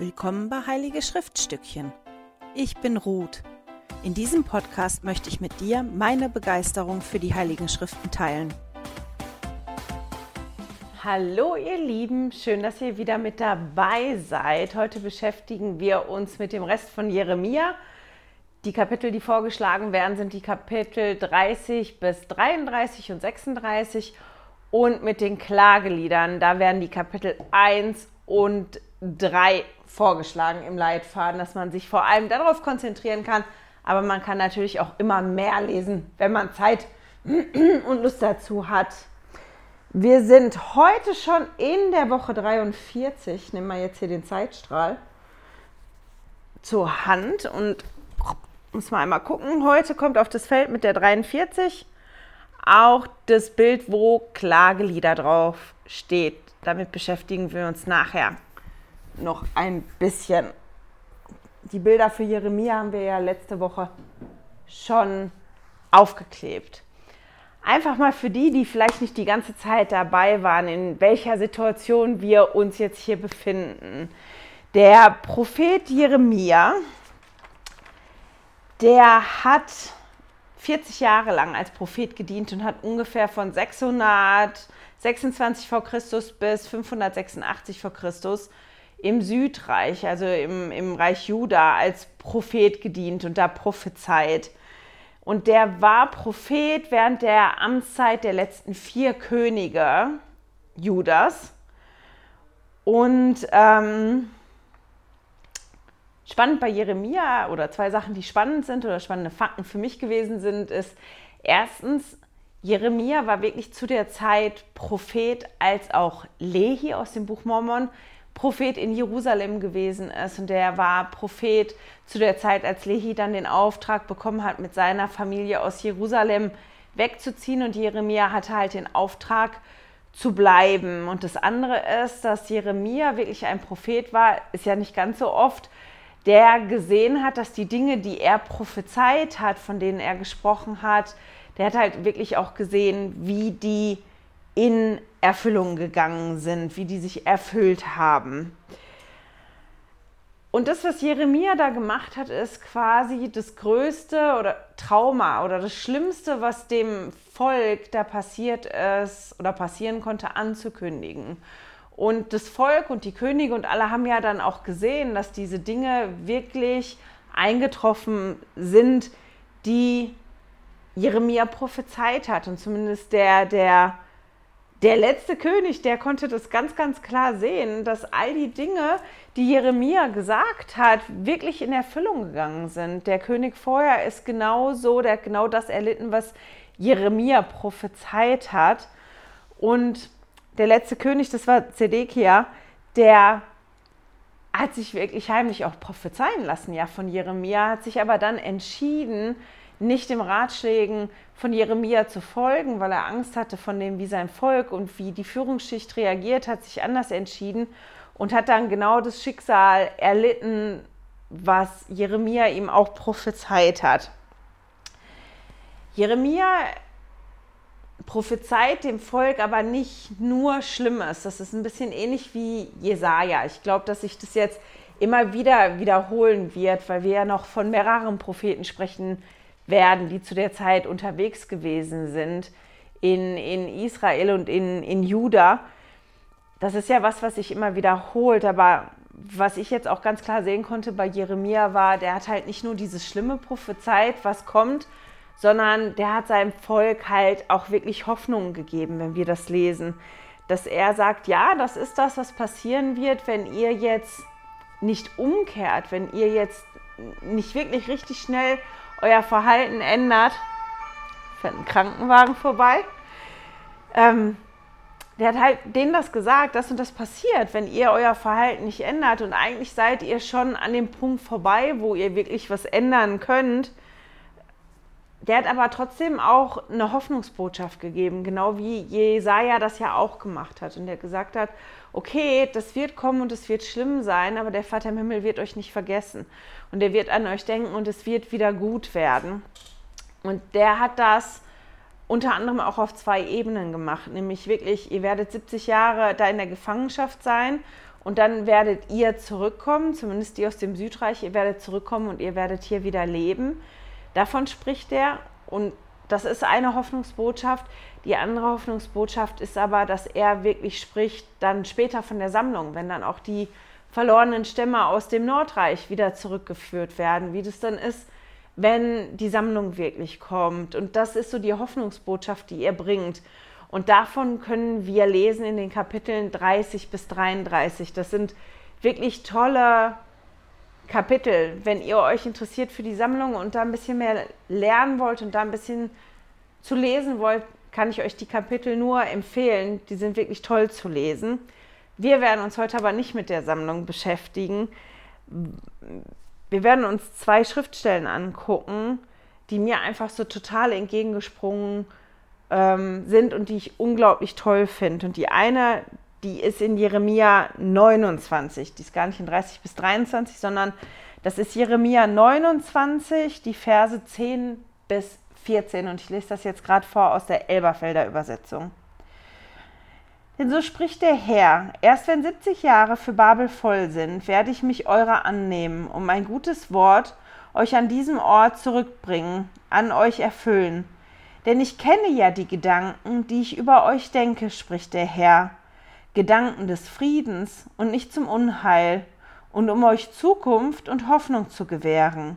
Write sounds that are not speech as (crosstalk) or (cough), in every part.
Willkommen bei Heilige Schriftstückchen. Ich bin Ruth. In diesem Podcast möchte ich mit dir meine Begeisterung für die Heiligen Schriften teilen. Hallo ihr Lieben, schön, dass ihr wieder mit dabei seid. Heute beschäftigen wir uns mit dem Rest von Jeremia. Die Kapitel, die vorgeschlagen werden, sind die Kapitel 30 bis 33 und 36 und mit den Klageliedern, da werden die Kapitel 1 und 3 vorgeschlagen im Leitfaden, dass man sich vor allem darauf konzentrieren kann. Aber man kann natürlich auch immer mehr lesen, wenn man Zeit (clears throat) und Lust dazu hat. Wir sind heute schon in der Woche 43. Nehmen wir jetzt hier den Zeitstrahl zur Hand und muss mal einmal gucken. Heute kommt auf das Feld mit der 43 auch das Bild, wo Klagelieder drauf steht. Damit beschäftigen wir uns nachher noch ein bisschen. Die Bilder für Jeremia haben wir ja letzte Woche schon aufgeklebt. Einfach mal für die, die vielleicht nicht die ganze Zeit dabei waren, in welcher Situation wir uns jetzt hier befinden. Der Prophet Jeremia, der hat 40 Jahre lang als Prophet gedient und hat ungefähr von 626 v. Chr. bis 586 v. Chr. Im Südreich, also im, im Reich Juda, als Prophet gedient und da prophezeit. Und der war Prophet während der Amtszeit der letzten vier Könige Judas. Und ähm, Spannend bei Jeremia oder zwei Sachen, die spannend sind oder spannende Fakten für mich gewesen sind, ist erstens, Jeremia war wirklich zu der Zeit Prophet, als auch Lehi aus dem Buch Mormon Prophet in Jerusalem gewesen ist. Und der war Prophet zu der Zeit, als Lehi dann den Auftrag bekommen hat, mit seiner Familie aus Jerusalem wegzuziehen. Und Jeremia hatte halt den Auftrag, zu bleiben. Und das andere ist, dass Jeremia wirklich ein Prophet war, ist ja nicht ganz so oft, der gesehen hat, dass die Dinge, die er prophezeit hat, von denen er gesprochen hat, der hat halt wirklich auch gesehen, wie die in Erfüllung gegangen sind, wie die sich erfüllt haben. Und das, was Jeremia da gemacht hat, ist quasi das größte oder Trauma oder das Schlimmste, was dem Volk da passiert ist oder passieren konnte, anzukündigen. Und das Volk und die Könige und alle haben ja dann auch gesehen, dass diese Dinge wirklich eingetroffen sind, die Jeremia prophezeit hat. Und zumindest der, der, der letzte König, der konnte das ganz, ganz klar sehen, dass all die Dinge, die Jeremia gesagt hat, wirklich in Erfüllung gegangen sind. Der König vorher ist genau so, der hat genau das erlitten, was Jeremia prophezeit hat. Und der letzte König, das war Zedekia, der hat sich wirklich heimlich auch prophezeien lassen, ja, von Jeremia, hat sich aber dann entschieden, nicht dem Ratschlägen von Jeremia zu folgen, weil er Angst hatte von dem, wie sein Volk und wie die Führungsschicht reagiert, hat sich anders entschieden und hat dann genau das Schicksal erlitten, was Jeremia ihm auch prophezeit hat. Jeremia prophezeit dem Volk aber nicht nur Schlimmes. Das ist ein bisschen ähnlich wie Jesaja. Ich glaube, dass sich das jetzt immer wieder wiederholen wird, weil wir ja noch von mehreren Propheten sprechen werden, die zu der Zeit unterwegs gewesen sind in, in Israel und in, in Juda. Das ist ja was, was sich immer wiederholt, aber was ich jetzt auch ganz klar sehen konnte bei Jeremia war, der hat halt nicht nur dieses Schlimme prophezeit, was kommt, sondern der hat seinem Volk halt auch wirklich Hoffnung gegeben, wenn wir das lesen. Dass er sagt, ja, das ist das, was passieren wird, wenn ihr jetzt nicht umkehrt, wenn ihr jetzt nicht wirklich richtig schnell euer Verhalten ändert. Fährt ein Krankenwagen vorbei. Ähm, der hat halt denen das gesagt, das und das passiert, wenn ihr euer Verhalten nicht ändert. Und eigentlich seid ihr schon an dem Punkt vorbei, wo ihr wirklich was ändern könnt. Der hat aber trotzdem auch eine Hoffnungsbotschaft gegeben, genau wie Jesaja das ja auch gemacht hat. Und der gesagt hat: Okay, das wird kommen und es wird schlimm sein, aber der Vater im Himmel wird euch nicht vergessen. Und er wird an euch denken und es wird wieder gut werden. Und der hat das unter anderem auch auf zwei Ebenen gemacht, nämlich wirklich, ihr werdet 70 Jahre da in der Gefangenschaft sein und dann werdet ihr zurückkommen, zumindest die aus dem Südreich, ihr werdet zurückkommen und ihr werdet hier wieder leben. Davon spricht er und das ist eine Hoffnungsbotschaft. Die andere Hoffnungsbotschaft ist aber, dass er wirklich spricht dann später von der Sammlung, wenn dann auch die verlorenen Stämme aus dem Nordreich wieder zurückgeführt werden, wie das dann ist, wenn die Sammlung wirklich kommt. Und das ist so die Hoffnungsbotschaft, die er bringt. Und davon können wir lesen in den Kapiteln 30 bis 33. Das sind wirklich tolle Kapitel. Wenn ihr euch interessiert für die Sammlung und da ein bisschen mehr lernen wollt und da ein bisschen zu lesen wollt, kann ich euch die Kapitel nur empfehlen. Die sind wirklich toll zu lesen. Wir werden uns heute aber nicht mit der Sammlung beschäftigen. Wir werden uns zwei Schriftstellen angucken, die mir einfach so total entgegengesprungen ähm, sind und die ich unglaublich toll finde. Und die eine, die ist in Jeremia 29, die ist gar nicht in 30 bis 23, sondern das ist Jeremia 29, die Verse 10 bis 14. Und ich lese das jetzt gerade vor aus der Elberfelder Übersetzung. Denn so spricht der Herr, erst wenn 70 Jahre für Babel voll sind, werde ich mich eurer annehmen, um ein gutes Wort euch an diesem Ort zurückbringen, an euch erfüllen. Denn ich kenne ja die Gedanken, die ich über euch denke, spricht der Herr, Gedanken des Friedens und nicht zum Unheil, und um euch Zukunft und Hoffnung zu gewähren.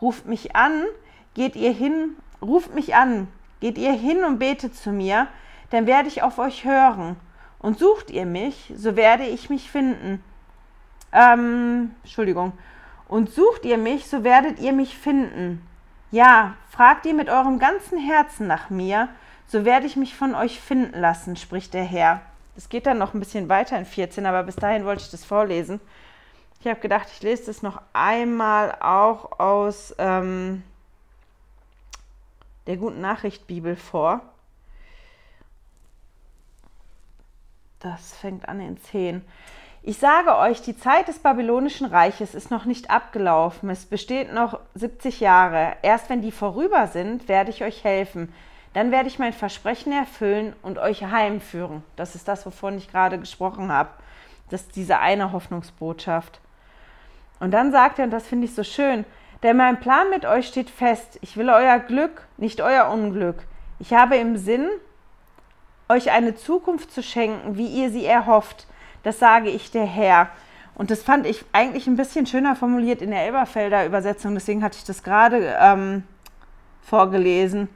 Ruft mich an, geht ihr hin, ruft mich an, geht ihr hin und betet zu mir, dann werde ich auf euch hören und sucht ihr mich, so werde ich mich finden. Ähm, Entschuldigung. Und sucht ihr mich, so werdet ihr mich finden. Ja, fragt ihr mit eurem ganzen Herzen nach mir, so werde ich mich von euch finden lassen, spricht der Herr. Das geht dann noch ein bisschen weiter in 14, aber bis dahin wollte ich das vorlesen. Ich habe gedacht, ich lese das noch einmal auch aus ähm, der Guten Nachricht Bibel vor. Das fängt an in 10. Ich sage euch, die Zeit des babylonischen Reiches ist noch nicht abgelaufen. Es besteht noch 70 Jahre. Erst wenn die vorüber sind, werde ich euch helfen. Dann werde ich mein Versprechen erfüllen und euch heimführen. Das ist das, wovon ich gerade gesprochen habe. Das ist diese eine Hoffnungsbotschaft. Und dann sagt er, und das finde ich so schön, denn mein Plan mit euch steht fest. Ich will euer Glück, nicht euer Unglück. Ich habe im Sinn, euch eine Zukunft zu schenken, wie ihr sie erhofft. Das sage ich der Herr. Und das fand ich eigentlich ein bisschen schöner formuliert in der Elberfelder Übersetzung, deswegen hatte ich das gerade ähm, vorgelesen.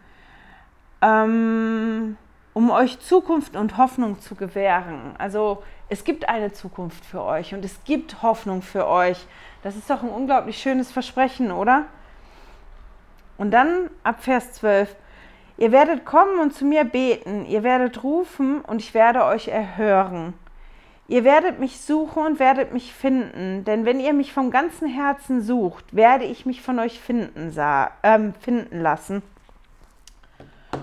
Ähm, um euch Zukunft und Hoffnung zu gewähren. Also es gibt eine Zukunft für euch und es gibt Hoffnung für euch. Das ist doch ein unglaublich schönes Versprechen, oder? Und dann ab Vers 12. Ihr werdet kommen und zu mir beten, ihr werdet rufen und ich werde euch erhören. Ihr werdet mich suchen und werdet mich finden, denn wenn ihr mich vom ganzen Herzen sucht, werde ich mich von euch finden, äh, finden lassen.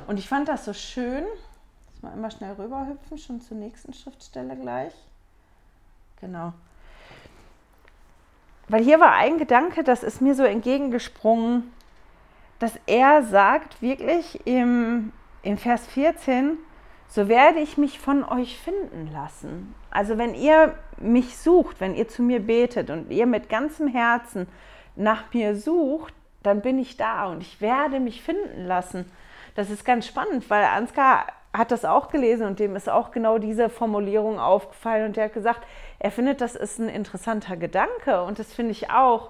Und ich fand das so schön. Jetzt mal immer schnell rüberhüpfen, schon zur nächsten Schriftstelle gleich. Genau. Weil hier war ein Gedanke, das ist mir so entgegengesprungen, dass er sagt wirklich im, im Vers 14, so werde ich mich von euch finden lassen. Also wenn ihr mich sucht, wenn ihr zu mir betet und ihr mit ganzem Herzen nach mir sucht, dann bin ich da und ich werde mich finden lassen. Das ist ganz spannend, weil Ansgar hat das auch gelesen und dem ist auch genau diese Formulierung aufgefallen und der hat gesagt, er findet, das ist ein interessanter Gedanke und das finde ich auch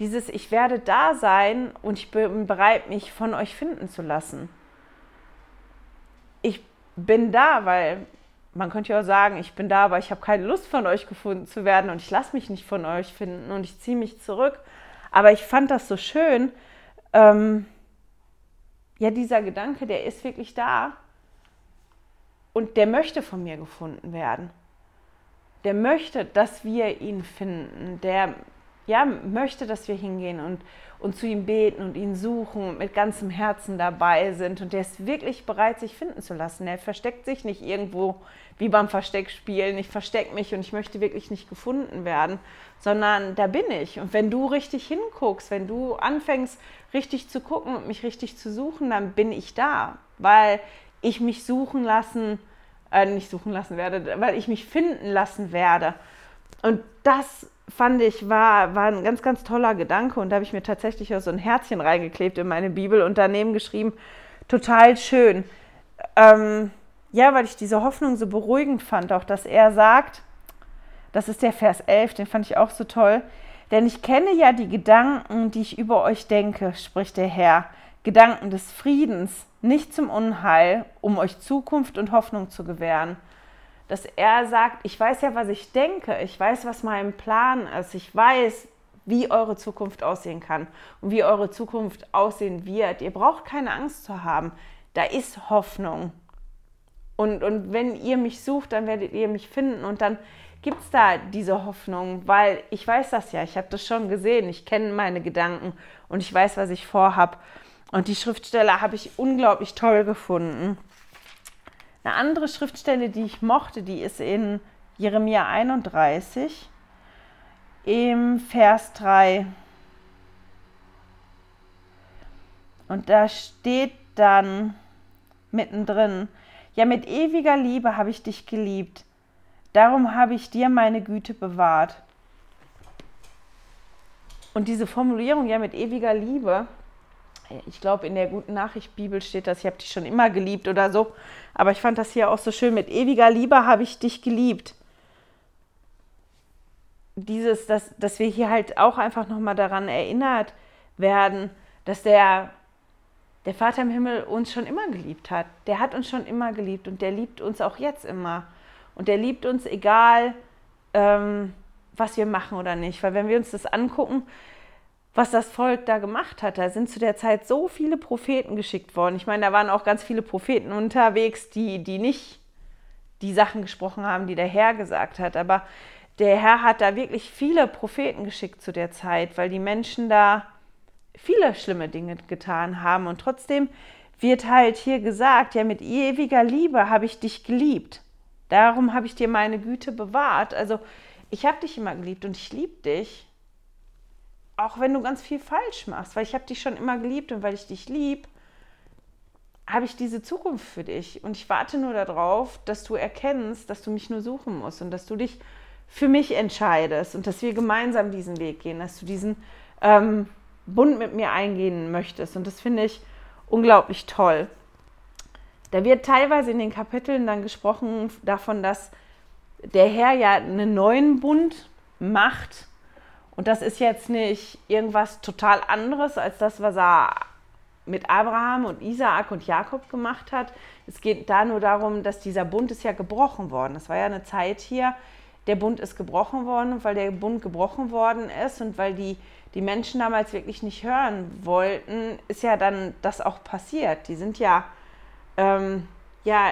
dieses Ich werde da sein und ich bin bereit, mich von euch finden zu lassen. Ich bin da, weil man könnte ja auch sagen, ich bin da, aber ich habe keine Lust von euch gefunden zu werden und ich lasse mich nicht von euch finden und ich ziehe mich zurück. Aber ich fand das so schön. Ähm, ja, dieser Gedanke, der ist wirklich da und der möchte von mir gefunden werden. Der möchte, dass wir ihn finden. Der ja, möchte, dass wir hingehen und, und zu ihm beten und ihn suchen und mit ganzem Herzen dabei sind. Und der ist wirklich bereit, sich finden zu lassen. Er versteckt sich nicht irgendwo wie beim Versteckspielen. Ich verstecke mich und ich möchte wirklich nicht gefunden werden, sondern da bin ich. Und wenn du richtig hinguckst, wenn du anfängst, richtig zu gucken und mich richtig zu suchen, dann bin ich da, weil ich mich suchen lassen, äh, nicht suchen lassen werde, weil ich mich finden lassen werde Und das fand ich, war, war ein ganz, ganz toller Gedanke. Und da habe ich mir tatsächlich auch so ein Herzchen reingeklebt in meine Bibel und daneben geschrieben, total schön. Ähm, ja, weil ich diese Hoffnung so beruhigend fand, auch dass er sagt, das ist der Vers 11, den fand ich auch so toll. Denn ich kenne ja die Gedanken, die ich über euch denke, spricht der Herr. Gedanken des Friedens, nicht zum Unheil, um euch Zukunft und Hoffnung zu gewähren. Dass er sagt, ich weiß ja, was ich denke, ich weiß, was mein Plan ist, ich weiß, wie eure Zukunft aussehen kann und wie eure Zukunft aussehen wird. Ihr braucht keine Angst zu haben. Da ist Hoffnung. Und, und wenn ihr mich sucht, dann werdet ihr mich finden und dann gibt es da diese Hoffnung, weil ich weiß das ja, ich habe das schon gesehen, ich kenne meine Gedanken und ich weiß, was ich vorhab. Und die Schriftstelle habe ich unglaublich toll gefunden. Eine andere Schriftstelle, die ich mochte, die ist in Jeremia 31 im Vers 3. Und da steht dann mittendrin, ja mit ewiger Liebe habe ich dich geliebt Darum habe ich dir meine Güte bewahrt. Und diese Formulierung ja mit ewiger Liebe, ich glaube, in der guten Nachricht Bibel steht das, ich habe dich schon immer geliebt oder so. Aber ich fand das hier auch so schön, mit ewiger Liebe habe ich dich geliebt. Dieses, dass, dass wir hier halt auch einfach nochmal daran erinnert werden, dass der, der Vater im Himmel uns schon immer geliebt hat. Der hat uns schon immer geliebt und der liebt uns auch jetzt immer. Und der liebt uns, egal ähm, was wir machen oder nicht. Weil wenn wir uns das angucken, was das Volk da gemacht hat, da sind zu der Zeit so viele Propheten geschickt worden. Ich meine, da waren auch ganz viele Propheten unterwegs, die, die nicht die Sachen gesprochen haben, die der Herr gesagt hat. Aber der Herr hat da wirklich viele Propheten geschickt zu der Zeit, weil die Menschen da viele schlimme Dinge getan haben. Und trotzdem wird halt hier gesagt, ja, mit ewiger Liebe habe ich dich geliebt. Darum habe ich dir meine Güte bewahrt. Also ich habe dich immer geliebt und ich liebe dich. Auch wenn du ganz viel falsch machst, weil ich habe dich schon immer geliebt und weil ich dich lieb, habe ich diese Zukunft für dich. Und ich warte nur darauf, dass du erkennst, dass du mich nur suchen musst und dass du dich für mich entscheidest und dass wir gemeinsam diesen Weg gehen, dass du diesen ähm, Bund mit mir eingehen möchtest. Und das finde ich unglaublich toll. Da wird teilweise in den Kapiteln dann gesprochen davon, dass der Herr ja einen neuen Bund macht. Und das ist jetzt nicht irgendwas total anderes als das, was er mit Abraham und Isaak und Jakob gemacht hat. Es geht da nur darum, dass dieser Bund ist ja gebrochen worden. Das war ja eine Zeit hier, der Bund ist gebrochen worden und weil der Bund gebrochen worden ist und weil die, die Menschen damals wirklich nicht hören wollten, ist ja dann das auch passiert. Die sind ja ähm, ja,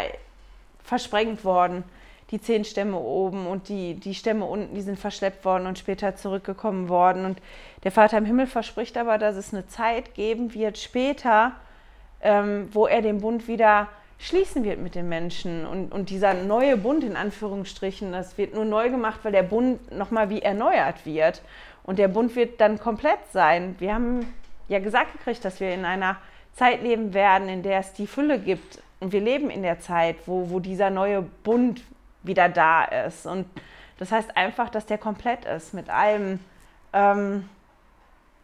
versprengt worden. Die zehn Stämme oben und die, die Stämme unten, die sind verschleppt worden und später zurückgekommen worden. Und der Vater im Himmel verspricht aber, dass es eine Zeit geben wird später, ähm, wo er den Bund wieder schließen wird mit den Menschen. Und, und dieser neue Bund in Anführungsstrichen, das wird nur neu gemacht, weil der Bund nochmal wie erneuert wird. Und der Bund wird dann komplett sein. Wir haben ja gesagt gekriegt, dass wir in einer Zeit leben werden, in der es die Fülle gibt. Und wir leben in der Zeit, wo, wo dieser neue Bund wieder da ist. Und das heißt einfach, dass der komplett ist mit allem, ähm,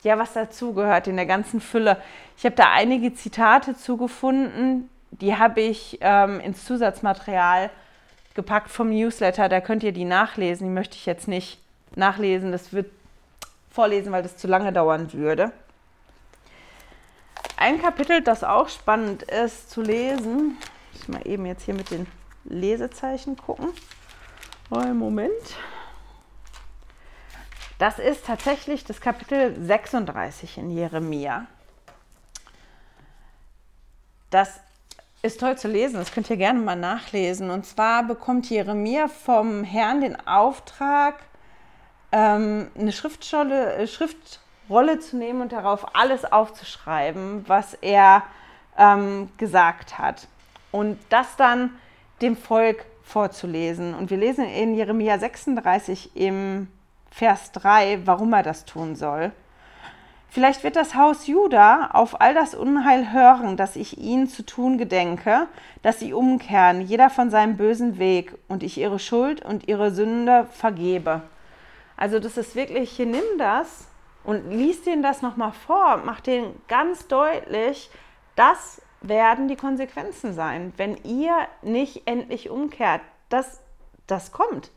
ja, was dazugehört in der ganzen Fülle. Ich habe da einige Zitate zugefunden, die habe ich ähm, ins Zusatzmaterial gepackt vom Newsletter. Da könnt ihr die nachlesen. Die möchte ich jetzt nicht nachlesen. Das wird vorlesen, weil das zu lange dauern würde. Ein Kapitel, das auch spannend ist zu lesen, ich mal eben jetzt hier mit den Lesezeichen gucken. Oh, Moment. Das ist tatsächlich das Kapitel 36 in Jeremia. Das ist toll zu lesen, das könnt ihr gerne mal nachlesen. Und zwar bekommt Jeremia vom Herrn den Auftrag, ähm, eine Schriftschule, äh, Schrift, Rolle zu nehmen und darauf alles aufzuschreiben, was er ähm, gesagt hat. Und das dann dem Volk vorzulesen. Und wir lesen in Jeremia 36 im Vers 3, warum er das tun soll. Vielleicht wird das Haus Juda auf all das Unheil hören, das ich ihnen zu tun gedenke, dass sie umkehren, jeder von seinem bösen Weg, und ich ihre Schuld und ihre Sünde vergebe. Also das ist wirklich, hier nimm das und lies denen das nochmal vor, mach denen ganz deutlich, das werden die Konsequenzen sein, wenn ihr nicht endlich umkehrt. Das, das kommt.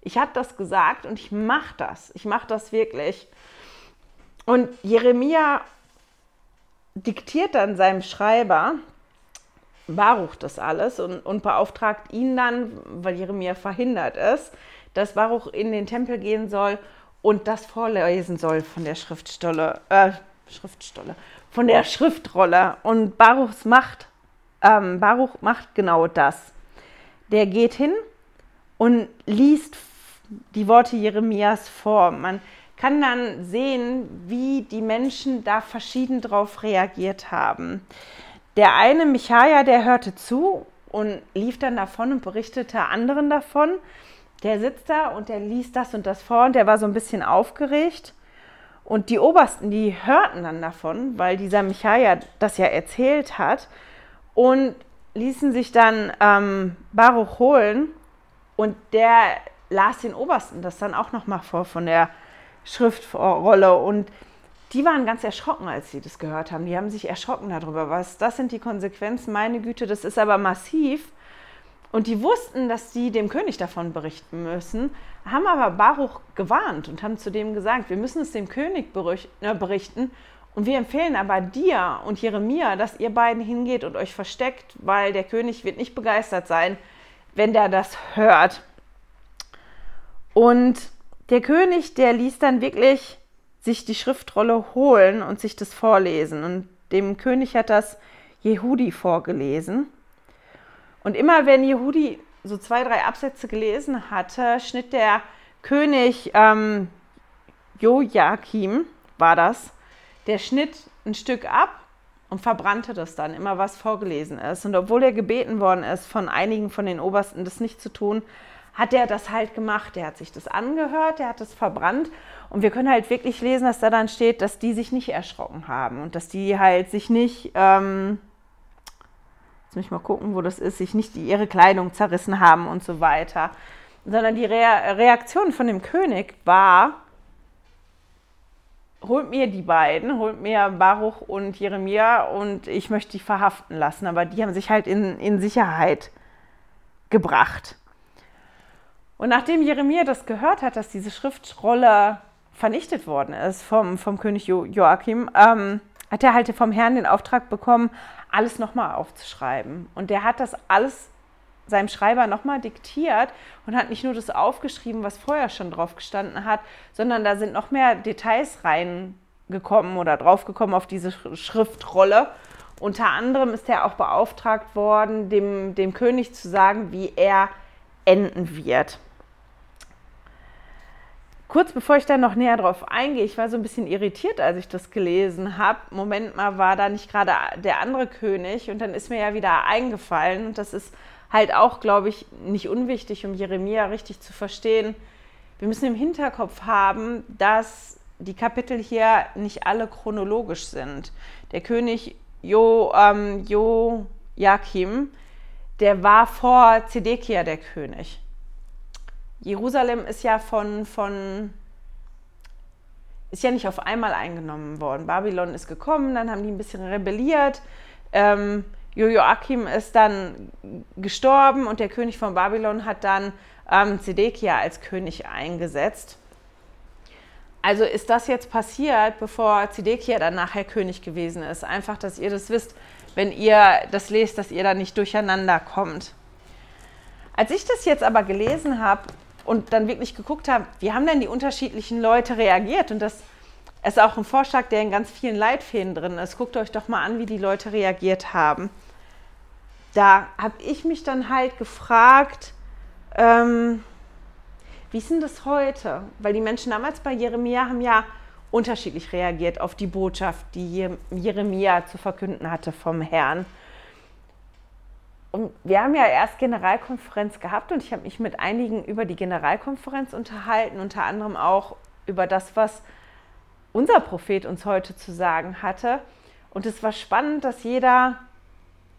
Ich habe das gesagt und ich mache das. Ich mache das wirklich. Und Jeremia diktiert dann seinem Schreiber, Baruch das alles und, und beauftragt ihn dann, weil Jeremia verhindert ist, dass Baruch in den Tempel gehen soll und das vorlesen soll von der Schriftstolle, äh, Schriftstolle, von der Schriftrolle. Und Baruchs macht, ähm, Baruch macht genau das. Der geht hin und liest die Worte Jeremias vor. Man kann dann sehen, wie die Menschen da verschieden drauf reagiert haben. Der eine, Michaja, der hörte zu und lief dann davon und berichtete anderen davon. Der sitzt da und der liest das und das vor und der war so ein bisschen aufgeregt. Und die Obersten, die hörten dann davon, weil dieser Michaja das ja erzählt hat und ließen sich dann ähm, Baruch holen und der las den Obersten das dann auch nochmal vor von der Schriftrolle und die waren ganz erschrocken, als sie das gehört haben. Die haben sich erschrocken darüber, was das sind die Konsequenzen. Meine Güte, das ist aber massiv. Und die wussten, dass sie dem König davon berichten müssen, haben aber Baruch gewarnt und haben zu dem gesagt, wir müssen es dem König äh, berichten. Und wir empfehlen aber dir und Jeremia, dass ihr beiden hingeht und euch versteckt, weil der König wird nicht begeistert sein, wenn der das hört. Und der König, der ließ dann wirklich sich die Schriftrolle holen und sich das vorlesen. Und dem König hat das Jehudi vorgelesen. Und immer wenn Jehudi so zwei, drei Absätze gelesen hatte, schnitt der König ähm, Joachim, war das, der schnitt ein Stück ab und verbrannte das dann, immer was vorgelesen ist. Und obwohl er gebeten worden ist von einigen von den Obersten, das nicht zu tun, hat er das halt gemacht. Der hat sich das angehört, der hat es verbrannt. Und wir können halt wirklich lesen, dass da dann steht, dass die sich nicht erschrocken haben und dass die halt sich nicht, ähm, jetzt muss ich mal gucken, wo das ist, sich nicht ihre Kleidung zerrissen haben und so weiter. Sondern die Re Reaktion von dem König war, holt mir die beiden, holt mir Baruch und Jeremia und ich möchte die verhaften lassen. Aber die haben sich halt in, in Sicherheit gebracht. Und nachdem Jeremia das gehört hat, dass diese Schriftrolle vernichtet worden ist vom, vom König jo Joachim, ähm, hat er halt vom Herrn den Auftrag bekommen, alles nochmal aufzuschreiben. Und der hat das alles seinem Schreiber nochmal diktiert und hat nicht nur das aufgeschrieben, was vorher schon drauf gestanden hat, sondern da sind noch mehr Details reingekommen oder draufgekommen auf diese Schriftrolle. Unter anderem ist er auch beauftragt worden, dem, dem König zu sagen, wie er enden wird. Kurz bevor ich dann noch näher drauf eingehe, ich war so ein bisschen irritiert, als ich das gelesen habe. Moment mal, war da nicht gerade der andere König? Und dann ist mir ja wieder eingefallen, und das ist halt auch, glaube ich, nicht unwichtig, um Jeremia richtig zu verstehen. Wir müssen im Hinterkopf haben, dass die Kapitel hier nicht alle chronologisch sind. Der König jo, ähm, Joachim, der war vor Zedekia der König. Jerusalem ist ja von, von ist ja nicht auf einmal eingenommen worden. Babylon ist gekommen, dann haben die ein bisschen rebelliert. Ähm, Joachim ist dann gestorben und der König von Babylon hat dann ähm, Zedekia als König eingesetzt. Also ist das jetzt passiert, bevor Zedekia dann nachher König gewesen ist. Einfach, dass ihr das wisst, wenn ihr das lest, dass ihr da nicht durcheinander kommt. Als ich das jetzt aber gelesen habe, und dann wirklich geguckt habe, wie haben denn die unterschiedlichen Leute reagiert? Und das ist auch ein Vorschlag, der in ganz vielen Leitfäden drin ist. Guckt euch doch mal an, wie die Leute reagiert haben. Da habe ich mich dann halt gefragt, ähm, wie ist denn das heute? Weil die Menschen damals bei Jeremia haben ja unterschiedlich reagiert auf die Botschaft, die Jeremia zu verkünden hatte vom Herrn. Und wir haben ja erst Generalkonferenz gehabt und ich habe mich mit einigen über die Generalkonferenz unterhalten, unter anderem auch über das, was unser Prophet uns heute zu sagen hatte. Und es war spannend, dass jeder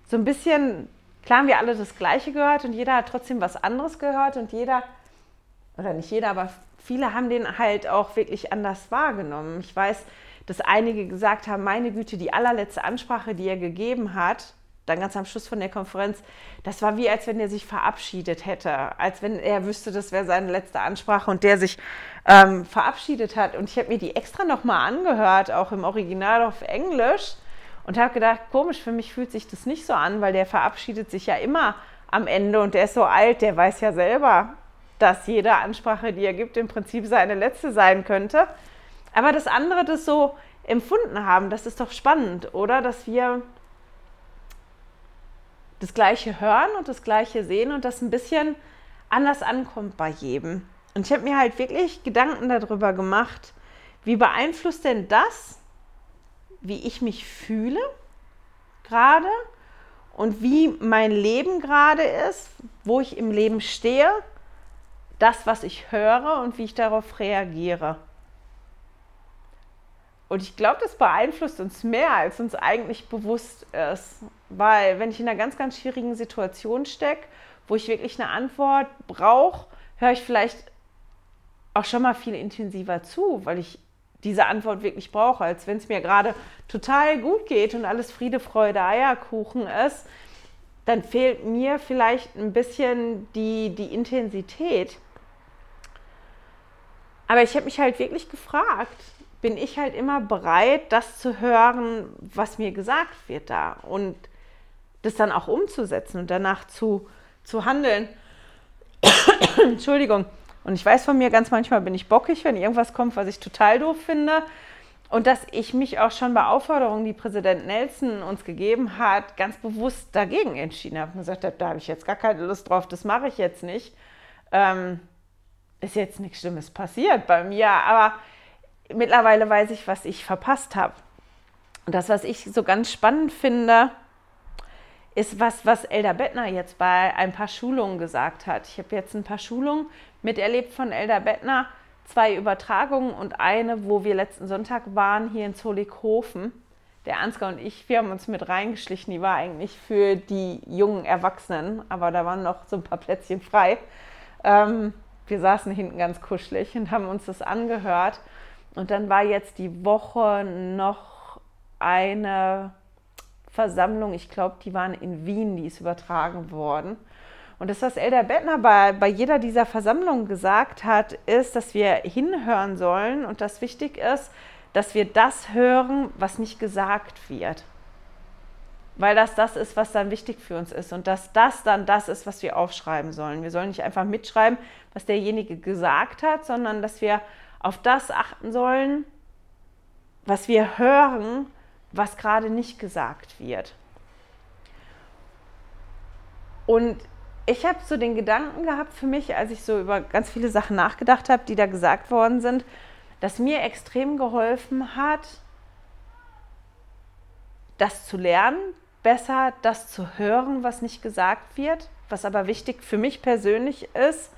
so ein bisschen, klar haben wir alle das Gleiche gehört und jeder hat trotzdem was anderes gehört und jeder oder nicht jeder, aber viele haben den halt auch wirklich anders wahrgenommen. Ich weiß, dass einige gesagt haben, meine Güte, die allerletzte Ansprache, die er gegeben hat, dann ganz am Schluss von der Konferenz, das war wie, als wenn er sich verabschiedet hätte, als wenn er wüsste, das wäre seine letzte Ansprache und der sich ähm, verabschiedet hat. Und ich habe mir die extra nochmal angehört, auch im Original auf Englisch und habe gedacht, komisch, für mich fühlt sich das nicht so an, weil der verabschiedet sich ja immer am Ende und der ist so alt, der weiß ja selber, dass jede Ansprache, die er gibt, im Prinzip seine letzte sein könnte. Aber dass andere das so empfunden haben, das ist doch spannend, oder? Dass wir das Gleiche hören und das Gleiche sehen und das ein bisschen anders ankommt bei jedem. Und ich habe mir halt wirklich Gedanken darüber gemacht, wie beeinflusst denn das, wie ich mich fühle gerade und wie mein Leben gerade ist, wo ich im Leben stehe, das, was ich höre und wie ich darauf reagiere. Und ich glaube, das beeinflusst uns mehr, als uns eigentlich bewusst ist. Weil wenn ich in einer ganz, ganz schwierigen Situation stecke, wo ich wirklich eine Antwort brauche, höre ich vielleicht auch schon mal viel intensiver zu, weil ich diese Antwort wirklich brauche, als wenn es mir gerade total gut geht und alles Friede, Freude, Eierkuchen ist, dann fehlt mir vielleicht ein bisschen die, die Intensität. Aber ich habe mich halt wirklich gefragt, bin ich halt immer bereit, das zu hören, was mir gesagt wird da und das dann auch umzusetzen und danach zu, zu handeln. (coughs) Entschuldigung. Und ich weiß von mir, ganz manchmal bin ich bockig, wenn irgendwas kommt, was ich total doof finde. Und dass ich mich auch schon bei Aufforderungen, die Präsident Nelson uns gegeben hat, ganz bewusst dagegen entschieden habe und gesagt habe, da habe ich jetzt gar keine Lust drauf, das mache ich jetzt nicht. Ähm, ist jetzt nichts Schlimmes passiert bei mir, aber mittlerweile weiß ich, was ich verpasst habe. Und das, was ich so ganz spannend finde, ist was, was Elda Bettner jetzt bei ein paar Schulungen gesagt hat. Ich habe jetzt ein paar Schulungen miterlebt von Elda Bettner, zwei Übertragungen und eine, wo wir letzten Sonntag waren, hier in Zolikhofen. Der Ansgar und ich, wir haben uns mit reingeschlichen. Die war eigentlich für die jungen Erwachsenen, aber da waren noch so ein paar Plätzchen frei. Ähm, wir saßen hinten ganz kuschelig und haben uns das angehört. Und dann war jetzt die Woche noch eine Versammlung, ich glaube, die waren in Wien, die ist übertragen worden. Und das, was Elder Bettner bei, bei jeder dieser Versammlungen gesagt hat, ist, dass wir hinhören sollen und dass wichtig ist, dass wir das hören, was nicht gesagt wird. Weil das das ist, was dann wichtig für uns ist und dass das dann das ist, was wir aufschreiben sollen. Wir sollen nicht einfach mitschreiben, was derjenige gesagt hat, sondern dass wir auf das achten sollen, was wir hören, was gerade nicht gesagt wird. Und ich habe so den Gedanken gehabt für mich, als ich so über ganz viele Sachen nachgedacht habe, die da gesagt worden sind, dass mir extrem geholfen hat, das zu lernen, besser das zu hören, was nicht gesagt wird, was aber wichtig für mich persönlich ist,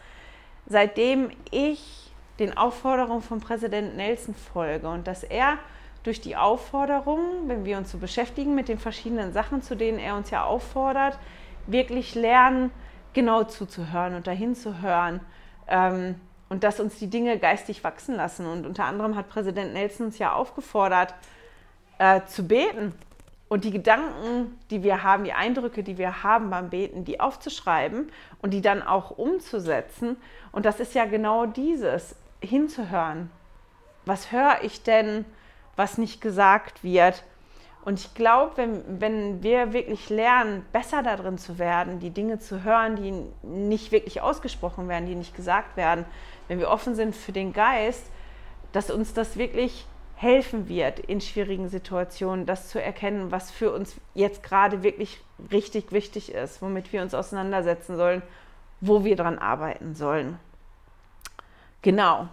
seitdem ich den Aufforderungen von Präsident Nelson folge und dass er durch die Aufforderungen, wenn wir uns so beschäftigen mit den verschiedenen Sachen, zu denen er uns ja auffordert, wirklich lernen, genau zuzuhören und dahin zu hören ähm, und dass uns die Dinge geistig wachsen lassen. Und unter anderem hat Präsident Nelson uns ja aufgefordert, äh, zu beten und die Gedanken, die wir haben, die Eindrücke, die wir haben beim Beten, die aufzuschreiben und die dann auch umzusetzen. Und das ist ja genau dieses hinzuhören. Was höre ich denn, was nicht gesagt wird? Und ich glaube, wenn, wenn wir wirklich lernen, besser darin zu werden, die Dinge zu hören, die nicht wirklich ausgesprochen werden, die nicht gesagt werden, wenn wir offen sind für den Geist, dass uns das wirklich helfen wird in schwierigen Situationen, das zu erkennen, was für uns jetzt gerade wirklich richtig wichtig ist, womit wir uns auseinandersetzen sollen, wo wir dran arbeiten sollen. Genau.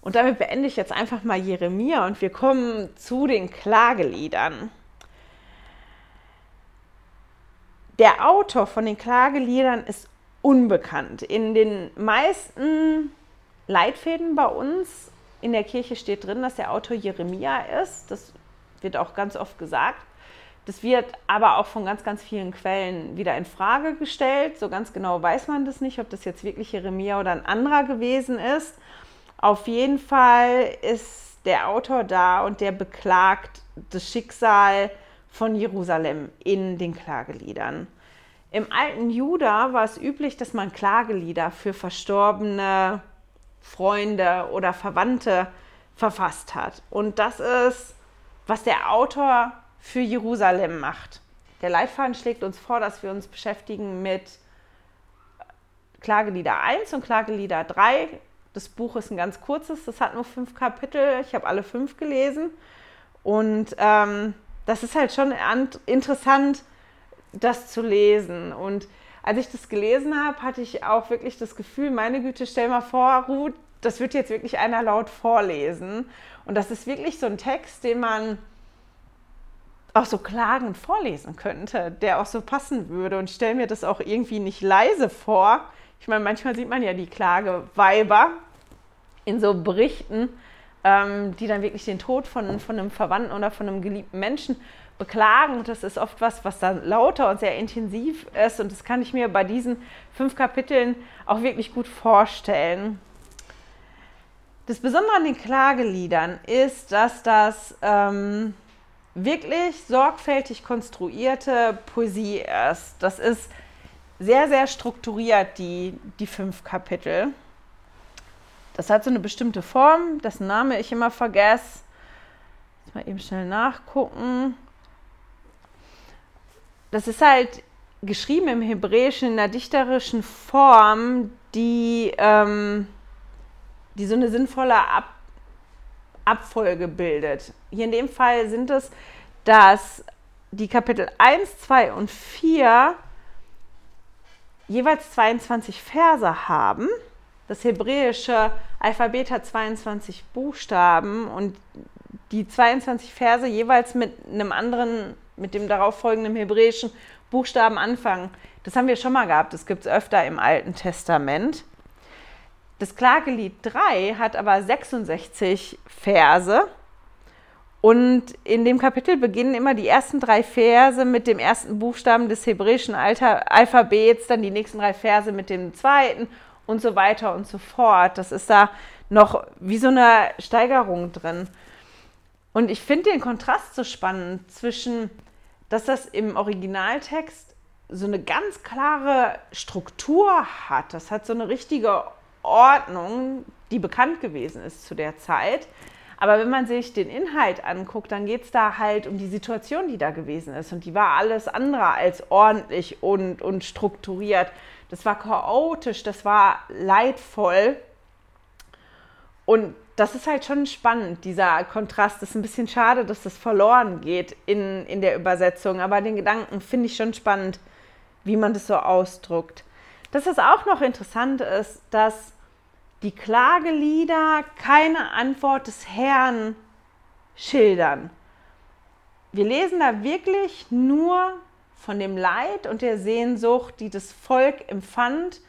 Und damit beende ich jetzt einfach mal Jeremia und wir kommen zu den Klageliedern. Der Autor von den Klageliedern ist unbekannt. In den meisten Leitfäden bei uns in der Kirche steht drin, dass der Autor Jeremia ist. Das wird auch ganz oft gesagt. Das wird aber auch von ganz, ganz vielen Quellen wieder in Frage gestellt. So ganz genau weiß man das nicht, ob das jetzt wirklich Jeremia oder ein anderer gewesen ist. Auf jeden Fall ist der Autor da und der beklagt das Schicksal von Jerusalem in den Klageliedern. Im alten Juda war es üblich, dass man Klagelieder für verstorbene Freunde oder Verwandte verfasst hat. Und das ist, was der Autor für Jerusalem macht. Der Leitfaden schlägt uns vor, dass wir uns beschäftigen mit Klagelieder 1 und Klagelieder 3. Das Buch ist ein ganz kurzes, das hat nur fünf Kapitel. Ich habe alle fünf gelesen. Und ähm, das ist halt schon interessant, das zu lesen. Und als ich das gelesen habe, hatte ich auch wirklich das Gefühl, meine Güte, stell mal vor, Ruth, das wird jetzt wirklich einer laut vorlesen. Und das ist wirklich so ein Text, den man auch so klagend vorlesen könnte, der auch so passen würde. Und ich stelle mir das auch irgendwie nicht leise vor. Ich meine, manchmal sieht man ja die Klageweiber in so Berichten, ähm, die dann wirklich den Tod von, von einem Verwandten oder von einem geliebten Menschen beklagen. Und das ist oft was, was dann lauter und sehr intensiv ist. Und das kann ich mir bei diesen fünf Kapiteln auch wirklich gut vorstellen. Das Besondere an den Klageliedern ist, dass das ähm, wirklich sorgfältig konstruierte Poesie ist. Das ist sehr, sehr strukturiert, die, die fünf Kapitel. Das hat so eine bestimmte Form, dessen Name ich immer vergesse. Jetzt mal eben schnell nachgucken das ist halt geschrieben im Hebräischen in einer dichterischen Form, die, ähm, die so eine sinnvolle Ab Abfolge bildet. Hier in dem Fall sind es, dass die Kapitel 1, 2 und 4 jeweils 22 Verse haben. Das hebräische Alphabet hat 22 Buchstaben und die 22 Verse jeweils mit einem anderen mit dem darauffolgenden hebräischen Buchstaben anfangen. Das haben wir schon mal gehabt, das gibt es öfter im Alten Testament. Das Klagelied 3 hat aber 66 Verse und in dem Kapitel beginnen immer die ersten drei Verse mit dem ersten Buchstaben des hebräischen Alphabets, dann die nächsten drei Verse mit dem zweiten und so weiter und so fort. Das ist da noch wie so eine Steigerung drin. Und ich finde den Kontrast so spannend zwischen dass das im Originaltext so eine ganz klare Struktur hat. Das hat so eine richtige Ordnung, die bekannt gewesen ist zu der Zeit. Aber wenn man sich den Inhalt anguckt, dann geht es da halt um die Situation, die da gewesen ist. Und die war alles andere als ordentlich und, und strukturiert. Das war chaotisch, das war leidvoll. Und das ist halt schon spannend, dieser Kontrast. Das ist ein bisschen schade, dass das verloren geht in, in der Übersetzung, aber den Gedanken finde ich schon spannend, wie man das so ausdruckt. Dass es auch noch interessant ist, dass die Klagelieder keine Antwort des Herrn schildern. Wir lesen da wirklich nur von dem Leid und der Sehnsucht, die das Volk empfand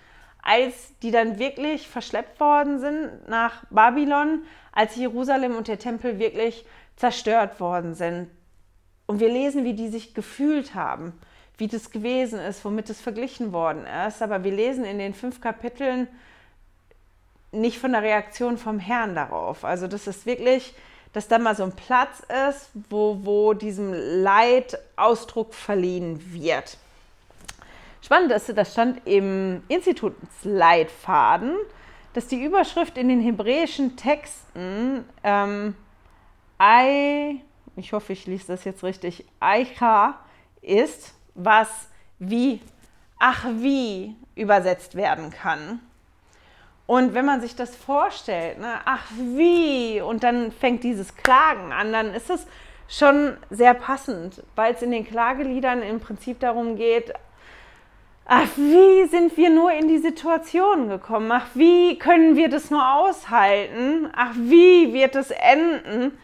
als die dann wirklich verschleppt worden sind nach Babylon, als Jerusalem und der Tempel wirklich zerstört worden sind. Und wir lesen, wie die sich gefühlt haben, wie das gewesen ist, womit es verglichen worden ist. Aber wir lesen in den fünf Kapiteln nicht von der Reaktion vom Herrn darauf. Also das ist wirklich, dass da mal so ein Platz ist, wo, wo diesem Leid Ausdruck verliehen wird. Spannend ist, das stand im Institutsleitfaden, dass die Überschrift in den hebräischen Texten ähm, Ei, ich hoffe, ich lese das jetzt richtig, Eicha ist, was wie, ach wie übersetzt werden kann. Und wenn man sich das vorstellt, ne, ach wie, und dann fängt dieses Klagen an, dann ist es schon sehr passend, weil es in den Klageliedern im Prinzip darum geht, Ach, wie sind wir nur in die Situation gekommen? Ach, wie können wir das nur aushalten? Ach, wie wird es enden?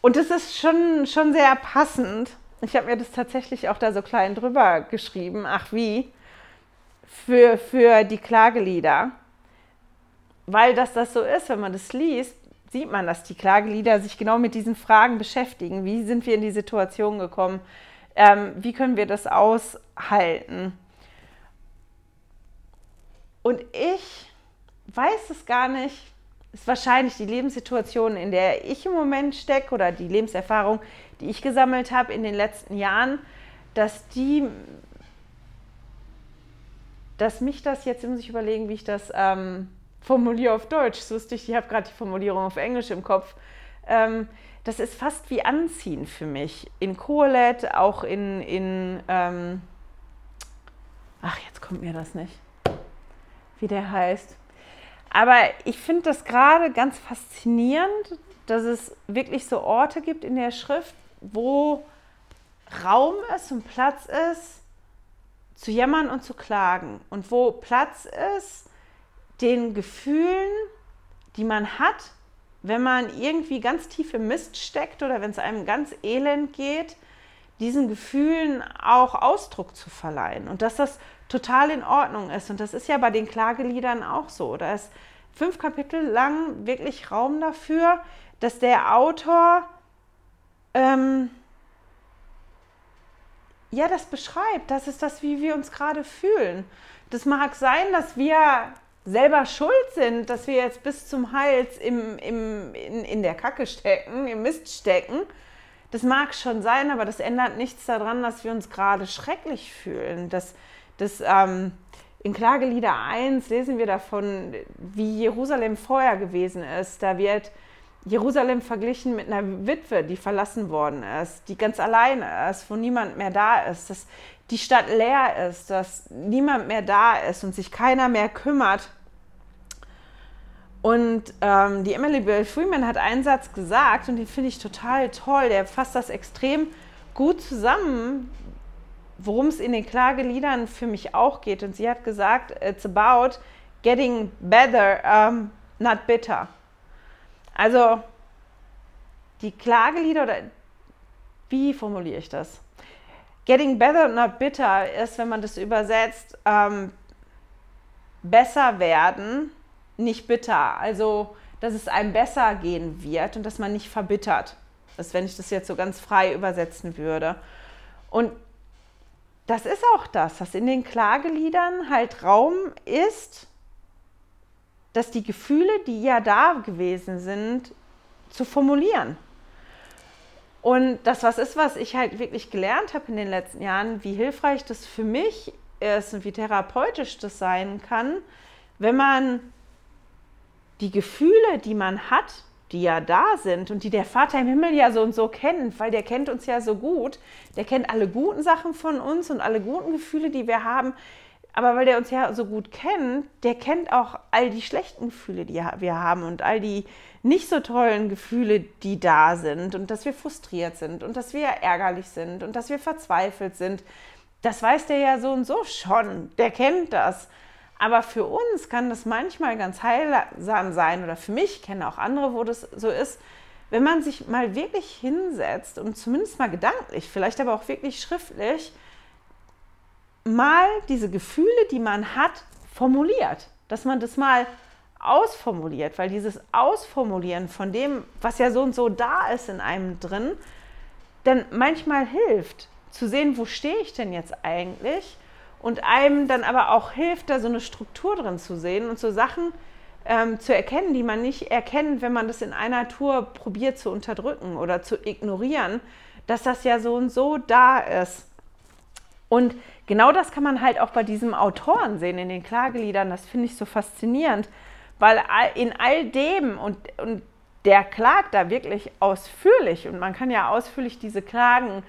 Und das ist schon, schon sehr passend. Ich habe mir das tatsächlich auch da so klein drüber geschrieben. Ach, wie? Für, für die Klagelieder. Weil das das so ist, wenn man das liest, sieht man, dass die Klagelieder sich genau mit diesen Fragen beschäftigen. Wie sind wir in die Situation gekommen? Ähm, wie können wir das aushalten? Und ich weiß es gar nicht, ist wahrscheinlich die Lebenssituation, in der ich im Moment stecke oder die Lebenserfahrung, die ich gesammelt habe in den letzten Jahren, dass die, dass mich das, jetzt muss ich überlegen, wie ich das ähm, formuliere auf Deutsch, das wusste ich, ich habe gerade die Formulierung auf Englisch im Kopf, ähm, das ist fast wie Anziehen für mich. In Kohelet, auch in, in ähm, ach, jetzt kommt mir das nicht, wie der heißt. Aber ich finde das gerade ganz faszinierend, dass es wirklich so Orte gibt in der Schrift, wo Raum ist und Platz ist, zu jammern und zu klagen. Und wo Platz ist, den Gefühlen, die man hat, wenn man irgendwie ganz tief im Mist steckt oder wenn es einem ganz elend geht, diesen Gefühlen auch Ausdruck zu verleihen. Und dass das total in Ordnung ist. Und das ist ja bei den Klageliedern auch so. Da ist fünf Kapitel lang wirklich Raum dafür, dass der Autor ähm, ja das beschreibt. Das ist das, wie wir uns gerade fühlen. Das mag sein, dass wir selber schuld sind, dass wir jetzt bis zum Hals im, im, in, in der Kacke stecken, im Mist stecken. Das mag schon sein, aber das ändert nichts daran, dass wir uns gerade schrecklich fühlen. Dass, dass ähm, in Klagelieder 1 lesen wir davon, wie Jerusalem vorher gewesen ist. Da wird Jerusalem verglichen mit einer Witwe, die verlassen worden ist, die ganz alleine ist, wo niemand mehr da ist, dass die Stadt leer ist, dass niemand mehr da ist und sich keiner mehr kümmert. Und ähm, die Emily Bill Freeman hat einen Satz gesagt und den finde ich total toll. Der fasst das extrem gut zusammen, worum es in den Klageliedern für mich auch geht. Und sie hat gesagt, it's about getting better, um, not bitter. Also die Klagelieder oder wie formuliere ich das? Getting better, not bitter ist, wenn man das übersetzt, ähm, besser werden, nicht bitter. Also, dass es einem besser gehen wird und dass man nicht verbittert ist, wenn ich das jetzt so ganz frei übersetzen würde. Und das ist auch das, dass in den Klageliedern halt Raum ist, dass die Gefühle, die ja da gewesen sind, zu formulieren. Und das was ist, was ich halt wirklich gelernt habe in den letzten Jahren, wie hilfreich das für mich ist und wie therapeutisch das sein kann, wenn man die Gefühle, die man hat, die ja da sind und die der Vater im Himmel ja so und so kennt, weil der kennt uns ja so gut, der kennt alle guten Sachen von uns und alle guten Gefühle, die wir haben, aber weil der uns ja so gut kennt, der kennt auch all die schlechten Gefühle, die wir haben und all die nicht so tollen Gefühle, die da sind und dass wir frustriert sind und dass wir ärgerlich sind und dass wir verzweifelt sind. Das weiß der ja so und so schon. Der kennt das. Aber für uns kann das manchmal ganz heilsam sein oder für mich kenne auch andere, wo das so ist, wenn man sich mal wirklich hinsetzt und zumindest mal gedanklich, vielleicht aber auch wirklich schriftlich, mal diese Gefühle, die man hat, formuliert. Dass man das mal ausformuliert, weil dieses Ausformulieren von dem, was ja so und so da ist in einem drin, dann manchmal hilft, zu sehen, wo stehe ich denn jetzt eigentlich und einem dann aber auch hilft, da so eine Struktur drin zu sehen und so Sachen ähm, zu erkennen, die man nicht erkennt, wenn man das in einer Tour probiert zu unterdrücken oder zu ignorieren, dass das ja so und so da ist. Und genau das kann man halt auch bei diesem Autoren sehen in den Klageliedern. Das finde ich so faszinierend, weil in all dem und, und der klagt da wirklich ausführlich und man kann ja ausführlich diese Klagen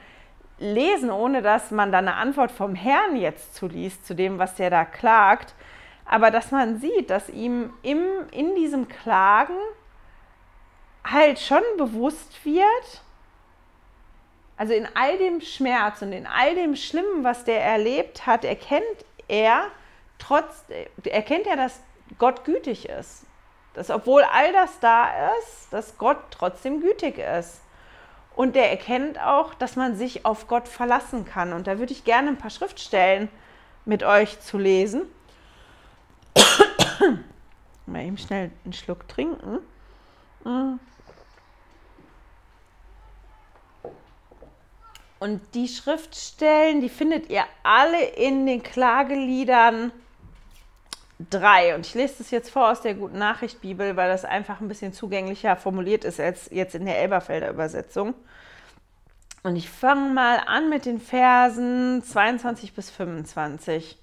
lesen, ohne dass man da eine Antwort vom Herrn jetzt zuliest zu dem, was der da klagt. Aber dass man sieht, dass ihm im, in diesem Klagen halt schon bewusst wird, also in all dem Schmerz und in all dem Schlimmen, was der erlebt hat, erkennt er trotz, erkennt er, dass Gott gütig ist. Dass obwohl all das da ist, dass Gott trotzdem gütig ist. Und der erkennt auch, dass man sich auf Gott verlassen kann. Und da würde ich gerne ein paar Schriftstellen mit euch zu lesen. (coughs) Mal eben schnell einen Schluck trinken. Und die Schriftstellen, die findet ihr alle in den Klageliedern 3. Und ich lese das jetzt vor aus der Guten Nachricht Bibel, weil das einfach ein bisschen zugänglicher formuliert ist als jetzt in der Elberfelder Übersetzung. Und ich fange mal an mit den Versen 22 bis 25.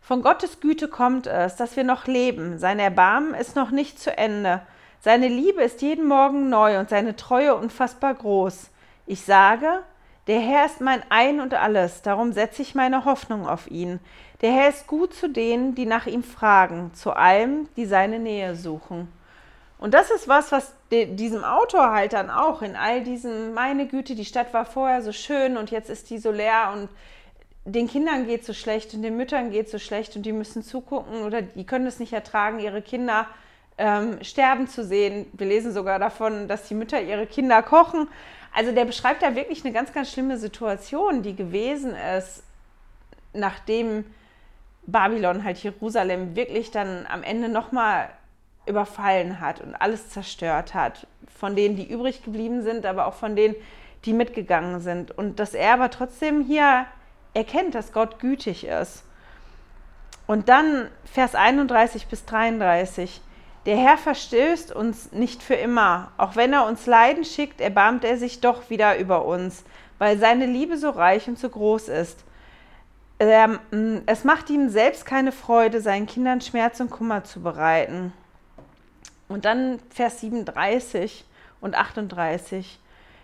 Von Gottes Güte kommt es, dass wir noch leben. Sein Erbarmen ist noch nicht zu Ende. Seine Liebe ist jeden Morgen neu und seine Treue unfassbar groß. Ich sage, der Herr ist mein Ein und alles, darum setze ich meine Hoffnung auf ihn. Der Herr ist gut zu denen, die nach ihm fragen, zu allem, die seine Nähe suchen. Und das ist was, was diesem Autor halt dann auch in all diesen, meine Güte, die Stadt war vorher so schön und jetzt ist die so leer und den Kindern geht so schlecht und den Müttern geht so schlecht und die müssen zugucken oder die können es nicht ertragen, ihre Kinder ähm, sterben zu sehen. Wir lesen sogar davon, dass die Mütter ihre Kinder kochen. Also der beschreibt da wirklich eine ganz, ganz schlimme Situation, die gewesen ist, nachdem Babylon halt Jerusalem wirklich dann am Ende nochmal überfallen hat und alles zerstört hat. Von denen, die übrig geblieben sind, aber auch von denen, die mitgegangen sind. Und dass er aber trotzdem hier erkennt, dass Gott gütig ist. Und dann Vers 31 bis 33. Der Herr verstößt uns nicht für immer. Auch wenn er uns Leiden schickt, erbarmt er sich doch wieder über uns, weil seine Liebe so reich und so groß ist. Ähm, es macht ihm selbst keine Freude, seinen Kindern Schmerz und Kummer zu bereiten. Und dann Vers 37 und 38.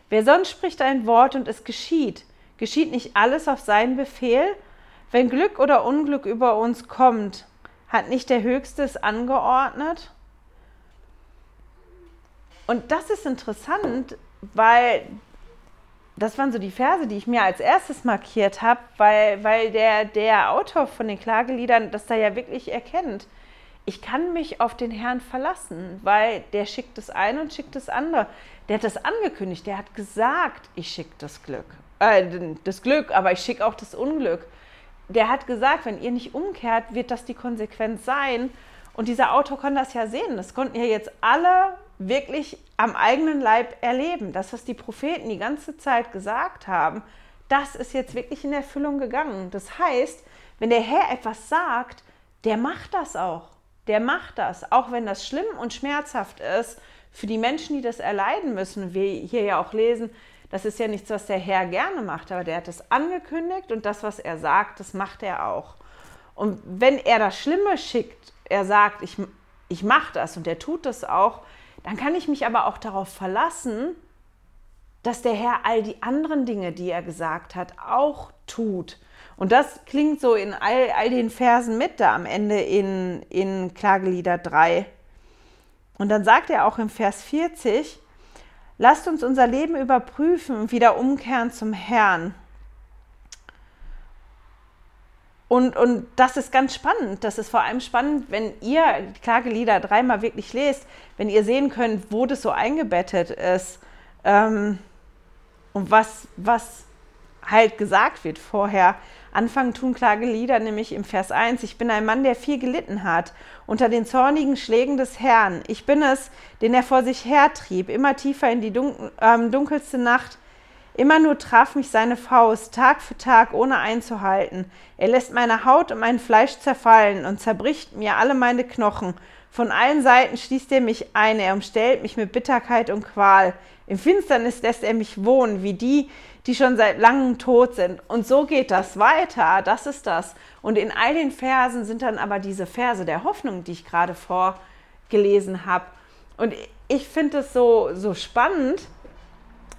Wer sonst spricht ein Wort und es geschieht, geschieht nicht alles auf seinen Befehl? Wenn Glück oder Unglück über uns kommt, hat nicht der Höchste es angeordnet? Und das ist interessant, weil das waren so die Verse, die ich mir als erstes markiert habe, weil, weil der, der Autor von den Klageliedern das da ja wirklich erkennt. Ich kann mich auf den Herrn verlassen, weil der schickt das eine und schickt das andere. Der hat das angekündigt, der hat gesagt, ich schicke das Glück. Äh, das Glück, aber ich schicke auch das Unglück. Der hat gesagt, wenn ihr nicht umkehrt, wird das die Konsequenz sein. Und dieser Autor kann das ja sehen. Das konnten ja jetzt alle wirklich am eigenen Leib erleben. Das, was die Propheten die ganze Zeit gesagt haben, das ist jetzt wirklich in Erfüllung gegangen. Das heißt, wenn der Herr etwas sagt, der macht das auch. Der macht das, auch wenn das schlimm und schmerzhaft ist für die Menschen, die das erleiden müssen. Wir hier ja auch lesen, das ist ja nichts, was der Herr gerne macht, aber der hat es angekündigt und das, was er sagt, das macht er auch. Und wenn er das Schlimme schickt, er sagt, ich, ich mache das und er tut das auch, dann kann ich mich aber auch darauf verlassen, dass der Herr all die anderen Dinge, die er gesagt hat, auch tut. Und das klingt so in all, all den Versen mit da am Ende in, in Klagelieder 3. Und dann sagt er auch im Vers 40, lasst uns unser Leben überprüfen wieder umkehren zum Herrn. Und, und das ist ganz spannend. Das ist vor allem spannend, wenn ihr Klagelieder dreimal wirklich lest, wenn ihr sehen könnt, wo das so eingebettet ist ähm, und was, was halt gesagt wird vorher. Anfangen tun Klagelieder nämlich im Vers 1. Ich bin ein Mann, der viel gelitten hat unter den zornigen Schlägen des Herrn. Ich bin es, den er vor sich hertrieb, immer tiefer in die dunkel, ähm, dunkelste Nacht Immer nur traf mich seine Faust, Tag für Tag, ohne einzuhalten. Er lässt meine Haut und mein Fleisch zerfallen und zerbricht mir alle meine Knochen. Von allen Seiten schließt er mich ein, er umstellt mich mit Bitterkeit und Qual. Im Finsternis lässt er mich wohnen, wie die, die schon seit langem tot sind. Und so geht das weiter, das ist das. Und in all den Versen sind dann aber diese Verse der Hoffnung, die ich gerade vorgelesen habe. Und ich finde es so, so spannend,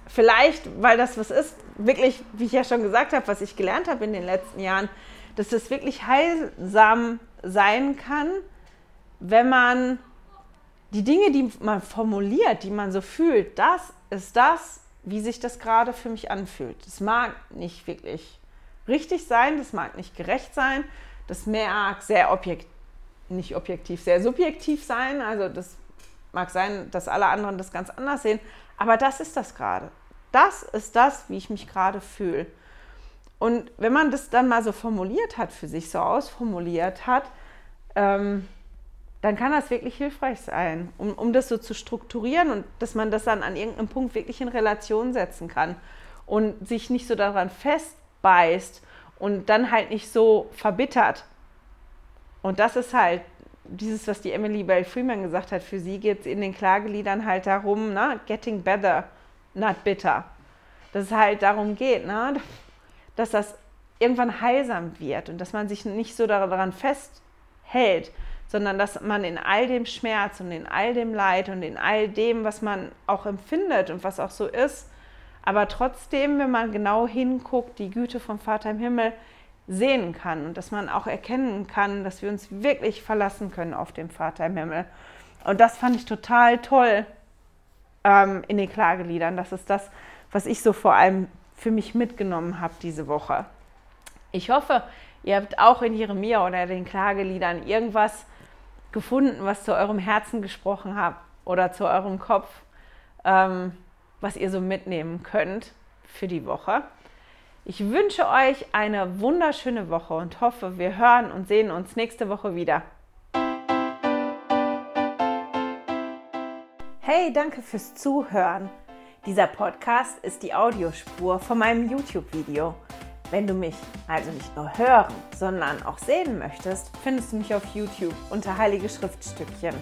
vielleicht, weil das was ist, wirklich, wie ich ja schon gesagt habe, was ich gelernt habe in den letzten Jahren, dass das wirklich heilsam sein kann, wenn man die Dinge, die man formuliert, die man so fühlt, das ist das, wie sich das gerade für mich anfühlt. Das mag nicht wirklich richtig sein, das mag nicht gerecht sein, das mag sehr objektiv, nicht objektiv, sehr subjektiv sein. Also das mag sein, dass alle anderen das ganz anders sehen, aber das ist das gerade. Das ist das, wie ich mich gerade fühle. Und wenn man das dann mal so formuliert hat für sich, so ausformuliert hat, ähm, dann kann das wirklich hilfreich sein, um, um das so zu strukturieren und dass man das dann an irgendeinem Punkt wirklich in Relation setzen kann und sich nicht so daran festbeißt und dann halt nicht so verbittert. Und das ist halt dieses, was die Emily Bell Freeman gesagt hat, für sie geht es in den Klageliedern halt darum, ne, getting better, not bitter. Dass es halt darum geht, ne, dass das irgendwann heilsam wird und dass man sich nicht so daran festhält, sondern dass man in all dem Schmerz und in all dem Leid und in all dem, was man auch empfindet und was auch so ist, aber trotzdem, wenn man genau hinguckt, die Güte vom Vater im Himmel sehen kann und dass man auch erkennen kann, dass wir uns wirklich verlassen können auf den Vater im Himmel. Und das fand ich total toll ähm, in den Klageliedern. Das ist das, was ich so vor allem für mich mitgenommen habe diese Woche. Ich hoffe, ihr habt auch in Jeremia oder den Klageliedern irgendwas gefunden, was zu eurem Herzen gesprochen hat oder zu eurem Kopf, ähm, was ihr so mitnehmen könnt für die Woche. Ich wünsche euch eine wunderschöne Woche und hoffe, wir hören und sehen uns nächste Woche wieder. Hey, danke fürs Zuhören. Dieser Podcast ist die Audiospur von meinem YouTube-Video. Wenn du mich also nicht nur hören, sondern auch sehen möchtest, findest du mich auf YouTube unter Heilige Schriftstückchen.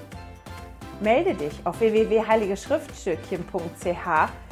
Melde dich auf www.heiligeschriftstückchen.ch